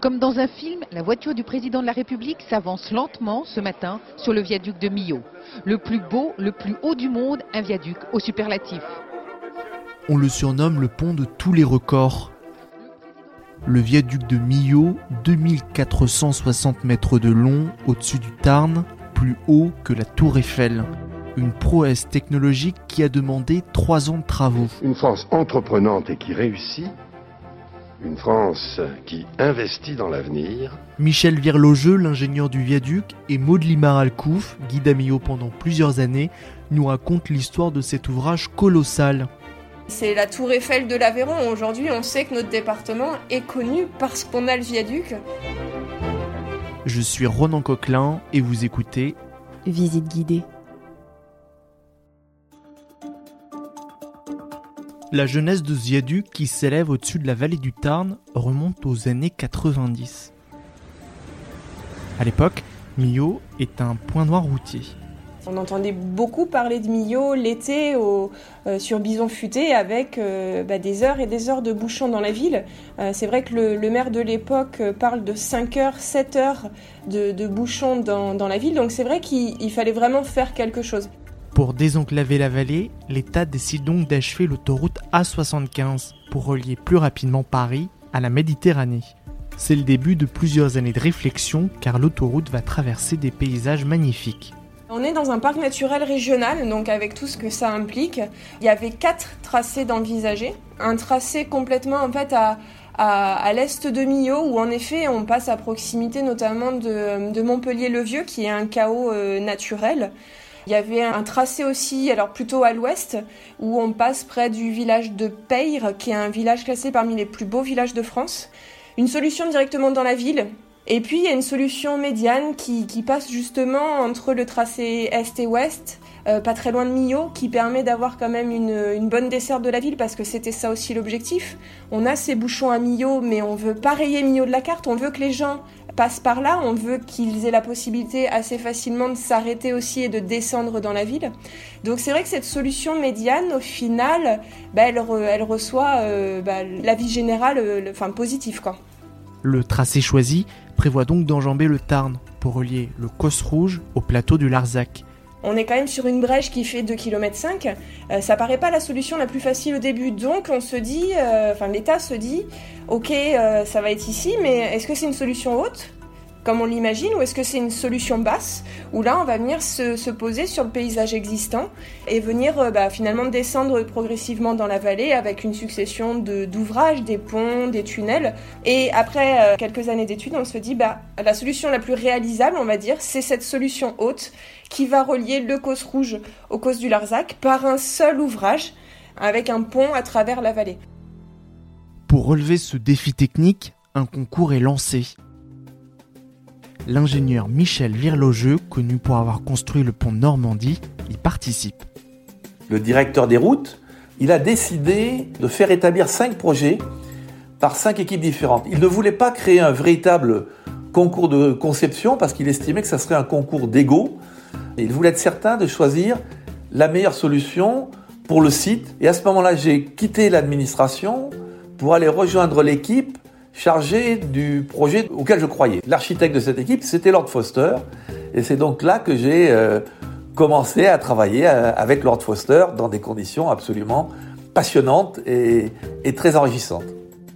Comme dans un film, la voiture du président de la République s'avance lentement ce matin sur le viaduc de Millau. Le plus beau, le plus haut du monde, un viaduc au superlatif. On le surnomme le pont de tous les records. Le viaduc de Millau, 2460 mètres de long au-dessus du Tarn, plus haut que la tour Eiffel. Une prouesse technologique qui a demandé trois ans de travaux. Une France entreprenante et qui réussit une France qui investit dans l'avenir. Michel Virlogeux, l'ingénieur du viaduc, et Maud Limar-Alcouf, guide à Millau pendant plusieurs années, nous racontent l'histoire de cet ouvrage colossal. C'est la tour Eiffel de l'Aveyron. Aujourd'hui, on sait que notre département est connu parce qu'on a le viaduc. Je suis Ronan Coquelin et vous écoutez Visite guidée. La jeunesse de ce viaduc qui s'élève au-dessus de la vallée du Tarn remonte aux années 90. À l'époque, Millau est un point noir routier. On entendait beaucoup parler de Millau l'été euh, sur Bison Futé avec euh, bah, des heures et des heures de bouchons dans la ville. Euh, c'est vrai que le, maire de l'époque parle de 5 heures, 7 heures de, bouchons dans la ville, donc c'est vrai qu'il fallait vraiment faire quelque chose. Pour désenclaver la vallée, l'État décide donc d'achever l'autoroute A75 pour relier plus rapidement Paris à la Méditerranée. C'est le début de plusieurs années de réflexion car l'autoroute va traverser des paysages magnifiques. On est dans un parc naturel régional, donc avec tout ce que ça implique. Il y avait quatre tracés d'envisager. Un tracé complètement en fait à, l'est de Millau, où en effet on passe à proximité notamment de, Montpellier-le-Vieux, qui est un chaos euh, naturel. Il y avait un tracé aussi, alors plutôt à l'ouest, où on passe près du village de Peyre, qui est un village classé parmi les plus beaux villages de France. Une solution directement dans la ville. Et puis il y a une solution médiane qui, passe justement entre le tracé est et ouest, euh, pas très loin de Millau, qui permet d'avoir quand même une, bonne desserte de la ville, parce que c'était ça aussi l'objectif. On a ces bouchons à Millau, mais on veut pas Millau de la carte, on veut que les gens passe par là, on veut qu'ils aient la possibilité assez facilement de s'arrêter aussi et de descendre dans la ville. Donc c'est vrai que cette solution médiane, au final, bah, elle, reçoit euh, bah, la vie générale euh, enfin, positive. Quoi. Le tracé choisi prévoit donc d'enjamber le Tarn pour relier le Cos Rouge au plateau du Larzac. On est quand même sur une brèche qui fait 2 km 5. ça paraît pas la solution la plus facile au début. Donc on se dit, euh, enfin l'État se dit, ok, euh, ça va être ici, mais est-ce que c'est une solution haute? Comme on l'imagine, ou est-ce que c'est une solution basse, où là on va venir se, poser sur le paysage existant et venir euh, bah, finalement descendre progressivement dans la vallée avec une succession d'ouvrages, des ponts, des tunnels. Et après quelques années d'études, on se dit bah la solution la plus réalisable, on va dire, c'est cette solution haute qui va relier le Causse Rouge au Causse du Larzac par un seul ouvrage avec un pont à travers la vallée. Pour relever ce défi technique, un concours est lancé. L'ingénieur Michel Virlogeux, connu pour avoir construit le pont Normandie, y participe. Le directeur des routes, il a décidé de faire établir cinq projets par cinq équipes différentes. Il ne voulait pas créer un véritable concours de conception parce qu'il estimait que ça serait un concours d'ego il voulait être certain de choisir la meilleure solution pour le site. Et à ce moment-là, j'ai quitté l'administration pour aller rejoindre l'équipe chargée du projet auquel je croyais. L'architecte de cette équipe, c'était Lord Foster. Et c'est donc là que j'ai euh, commencé à travailler euh, avec Lord Foster dans des conditions absolument passionnantes et, très enrichissantes.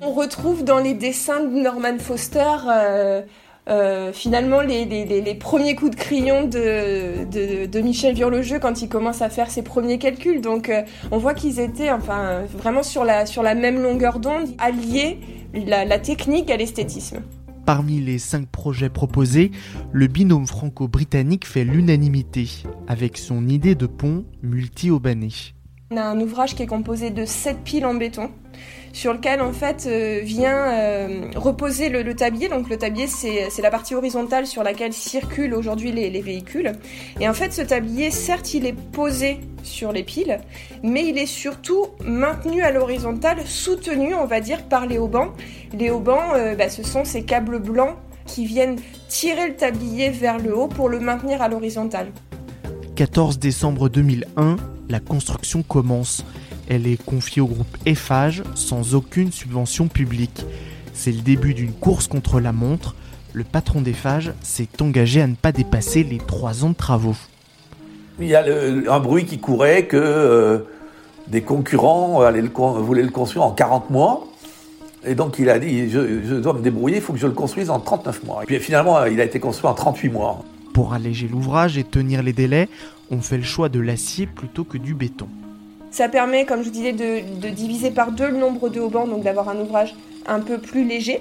On retrouve dans les dessins de Norman Foster euh, euh, finalement les, premiers coups de crayon de, de, Michel Virlogeux quand il commence à faire ses premiers calculs. Donc euh, on voit qu'ils étaient enfin vraiment sur la, sur la même longueur d'onde, alliés la, la technique à l'esthétisme. Parmi les cinq projets proposés, le binôme franco-britannique fait l'unanimité avec son idée de pont multi-aubané. On a un ouvrage qui est composé de sept piles en béton sur lequel en fait euh, vient euh, reposer le, tablier. Donc le tablier c'est la partie horizontale sur laquelle circulent aujourd'hui les, véhicules. Et en fait ce tablier certes il est posé sur les piles, mais il est surtout maintenu à l'horizontale, soutenu on va dire par les haubans. Les haubans euh, bah, ce sont ces câbles blancs qui viennent tirer le tablier vers le haut pour le maintenir à l'horizontale. 14 décembre 2001, la construction commence. Elle est confiée au groupe Eiffage sans aucune subvention publique. C'est le début d'une course contre la montre. Le patron d'Eiffage s'est engagé à ne pas dépasser les trois ans de travaux. Il y a un bruit qui courait que euh, des concurrents voulaient le construire en 40 mois. Et donc il a dit, je, dois me débrouiller, il faut que je le construise en 39 mois. Et puis finalement, il a été construit en 38 mois. Pour alléger l'ouvrage et tenir les délais, on fait le choix de l'acier plutôt que du béton. Ça permet, comme je vous disais, de, diviser par deux le nombre de haubans, donc d'avoir un ouvrage un peu plus léger.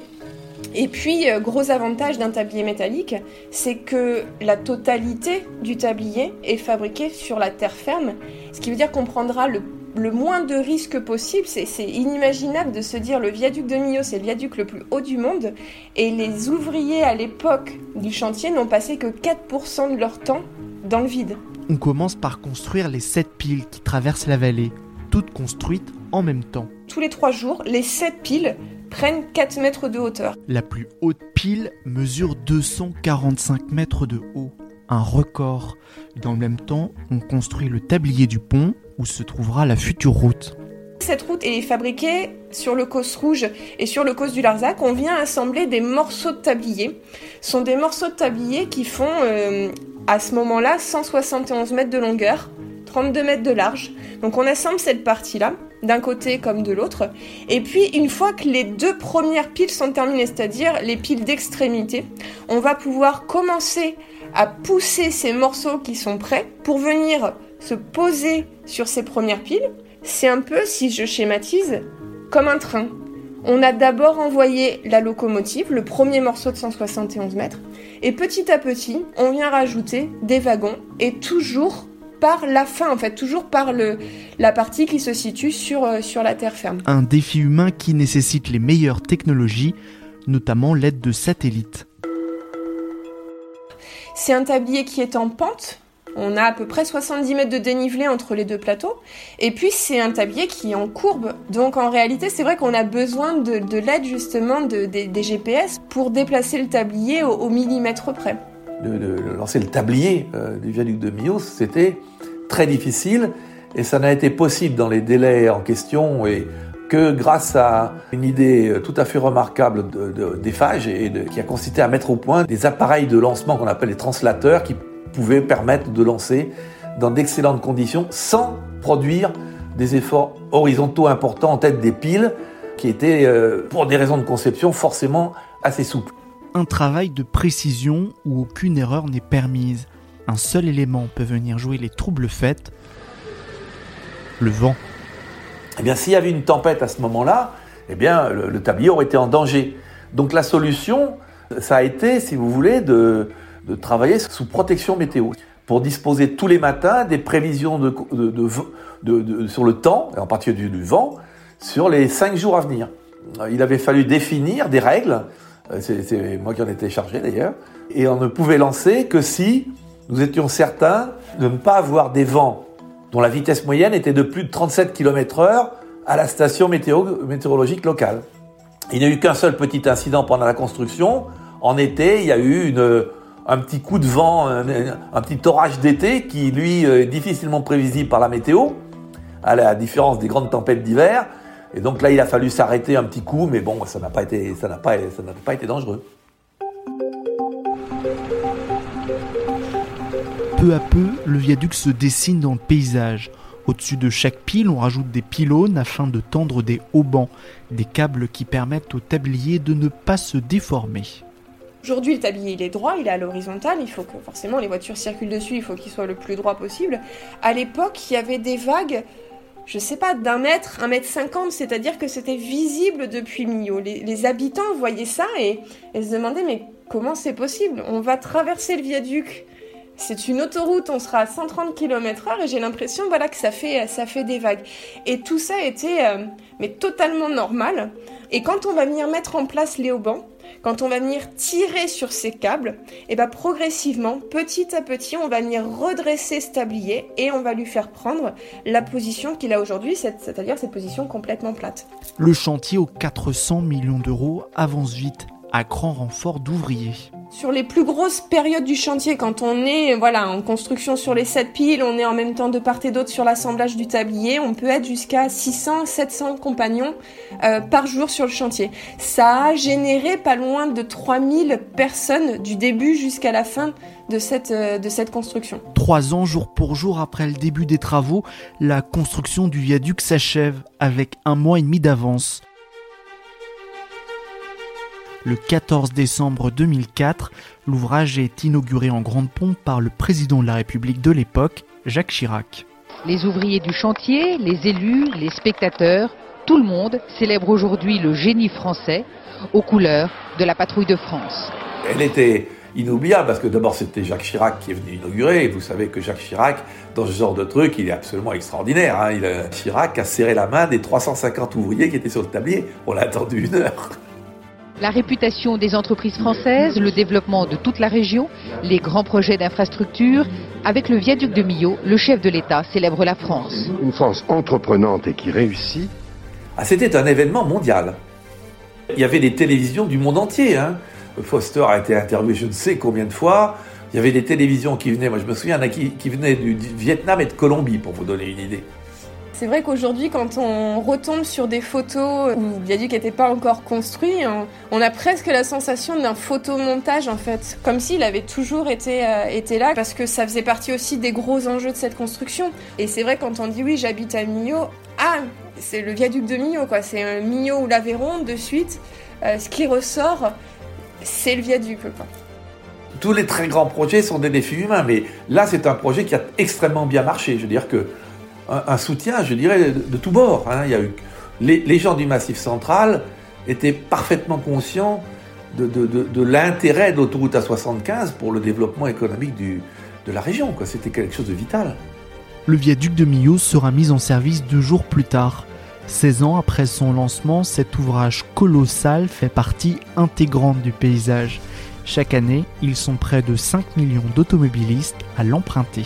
Et puis, euh, gros avantage d'un tablier métallique, c'est que la totalité du tablier est fabriquée sur la terre ferme, ce qui veut dire qu'on prendra le, moins de risques possible. C'est inimaginable de se dire le viaduc de Millau, c'est le viaduc le plus haut du monde, et les ouvriers à l'époque du chantier n'ont passé que 4% de leur temps dans le vide on commence par construire les sept piles qui traversent la vallée, toutes construites en même temps. Tous les trois jours, les sept piles prennent 4 mètres de hauteur. La plus haute pile mesure 245 mètres de haut, un record. Dans le même temps, on construit le tablier du pont se trouvera la future route. Cette route est fabriquée sur le cos rouge et sur le cos du Larzac. On vient assembler des morceaux de tablier. Ce sont des morceaux de tablier qui font euh, à ce moment-là 171 mètres de longueur, 32 mètres de large. Donc on assemble cette partie-là, d'un côté comme de l'autre. Et puis une fois que les deux premières piles sont terminées, c'est-à-dire les piles d'extrémité, on va pouvoir commencer à pousser ces morceaux qui sont prêts pour venir se poser sur ces premières piles. C'est un peu, si je schématise, comme un train. On a d'abord envoyé la locomotive, le premier morceau de 171 mètres, et petit à petit, on vient rajouter des wagons, et toujours par la fin, en fait, toujours par le, la partie qui se situe sur, euh, sur la terre ferme. Un défi humain qui nécessite les meilleures technologies, notamment l'aide de satellites. C'est un tablier qui est en pente, on a à peu près 70 mètres de dénivelé entre les deux plateaux. Et puis c'est un tablier qui est en courbe. Donc en réalité, c'est vrai qu'on a besoin de, l'aide justement des GPS pour déplacer le tablier au, millimètre près. De, lancer le tablier euh, du viaduc de Millau, c'était très difficile et ça n'a été possible dans les délais en question que grâce à une idée tout à fait remarquable des phages et qui a consisté à mettre au point des appareils de lancement qu'on appelle les translateurs qui pouvait permettre de lancer dans d'excellentes conditions sans produire des efforts horizontaux importants en tête des piles qui étaient, euh, pour des raisons de conception, forcément assez souples. Un travail de précision où aucune erreur n'est permise. Un seul élément peut venir jouer les troubles faits, le vent. Eh bien, s'il y avait une tempête à ce moment-là, eh bien, le, le tablier aurait été en danger. Donc la solution, ça a été, si vous voulez, de, de travailler sous protection météo pour disposer tous les matins des prévisions de, de, sur le temps, et en particulier du, vent, sur les cinq jours à venir. Il avait fallu définir des règles, euh, c'est moi qui en étais chargé d'ailleurs, et on ne pouvait lancer que si nous étions certains de ne pas avoir des vents dont la vitesse moyenne était de plus de 37 km heure à la station météorologique locale. Il n'y a eu qu'un seul petit incident pendant la construction. En été, il y a eu une, un petit coup de vent, un, petit orage d'été qui, lui, est difficilement prévisible par la météo, à la différence des grandes tempêtes d'hiver. Et donc là, il a fallu s'arrêter un petit coup, mais bon, ça n'a pas été, pas, ça n'a pas été dangereux. Peu à peu, le viaduc se dessine dans le paysage. Au-dessus de chaque pile, on rajoute des pylônes afin de tendre des haubans, des câbles qui permettent au tablier de ne pas se déformer. Aujourd'hui, le tablier, il est droit, il est à l'horizontale, il faut que forcément les voitures circulent dessus, il faut qu'il soit le plus droit possible. À l'époque, il y avait des vagues, je sais pas, d'un mètre, un mètre cinquante, c'est-à-dire que c'était visible depuis Millau. Les, habitants voyaient ça et, se demandaient mais comment c'est possible? On va traverser le viaduc c'est une autoroute, on sera à 130 km/h et j'ai l'impression voilà que ça fait ça fait des vagues. Et tout ça était euh, mais totalement normal. Et quand on va venir mettre en place Léoban, quand on va venir tirer sur ces câbles, et ben progressivement, petit à petit, on va venir redresser ce tablier et on va lui faire prendre la position qu'il a aujourd'hui, c'est-à-dire cette position complètement plate. Le chantier aux 400 millions d'euros avance vite à grand renfort d'ouvriers. Sur les plus grosses périodes du chantier, quand on est voilà en construction sur les 7 piles, on est en même temps de part et d'autre sur l'assemblage du tablier, on peut être jusqu'à 600, 700 compagnons euh, par jour sur le chantier. Ça a généré pas loin de 3000 personnes du début jusqu'à la fin de cette, euh, de cette construction. Trois ans jour pour jour après le début des travaux, la construction du viaduc s'achève avec un mois et demi d'avance. Le 14 décembre 2004, l'ouvrage est inauguré en grande pompe par le président de la République de l'époque, Jacques Chirac. Les ouvriers du chantier, les élus, les spectateurs, tout le monde célèbre aujourd'hui le génie français aux couleurs de la patrouille de France. Elle était inoubliable parce que d'abord c'était Jacques Chirac qui est venu inaugurer et vous savez que Jacques Chirac dans ce genre de truc il est absolument extraordinaire. Hein. Il, Chirac a serré la main des 350 ouvriers qui étaient sur le tablier. On l'a attendu une heure la réputation des entreprises françaises, le développement de toute la région, les grands projets d'infrastructure. Avec le viaduc de Millau, le chef de l'État célèbre la France. Une France entreprenante et qui réussit. Ah, C'était un événement mondial. Il y avait des télévisions du monde entier. Hein. Foster a été interviewé je ne sais combien de fois. Il y avait des télévisions qui venaient, moi je me souviens, qui, qui venaient du Vietnam et de Colombie, pour vous donner une idée. C'est vrai qu'aujourd'hui, quand on retombe sur des photos où le viaduc n'était pas encore construit, on, a presque la sensation d'un photomontage en fait, comme s'il avait toujours été, euh, là, parce que ça faisait partie aussi des gros enjeux de cette construction. Et c'est vrai quand on dit oui, j'habite à Millau, ah, c'est le viaduc de Millau, quoi. C'est Millau ou l'Aveyron de suite. Euh, ce qui ressort, c'est le viaduc, tous les très grands projets sont des défis humains, mais là, c'est un projet qui a extrêmement bien marché. Je veux dire que un, soutien, je dirais, de, tous bords. Hein. Les, gens du Massif central étaient parfaitement conscients de, l'intérêt de l'autoroute A75 pour le développement économique de la région. C'était quelque chose de vital. Le viaduc de Millau sera mis en service deux jours plus tard. 16 ans après son lancement, cet ouvrage colossal fait partie intégrante du paysage. Chaque année, ils sont près de 5 millions d'automobilistes à l'emprunter.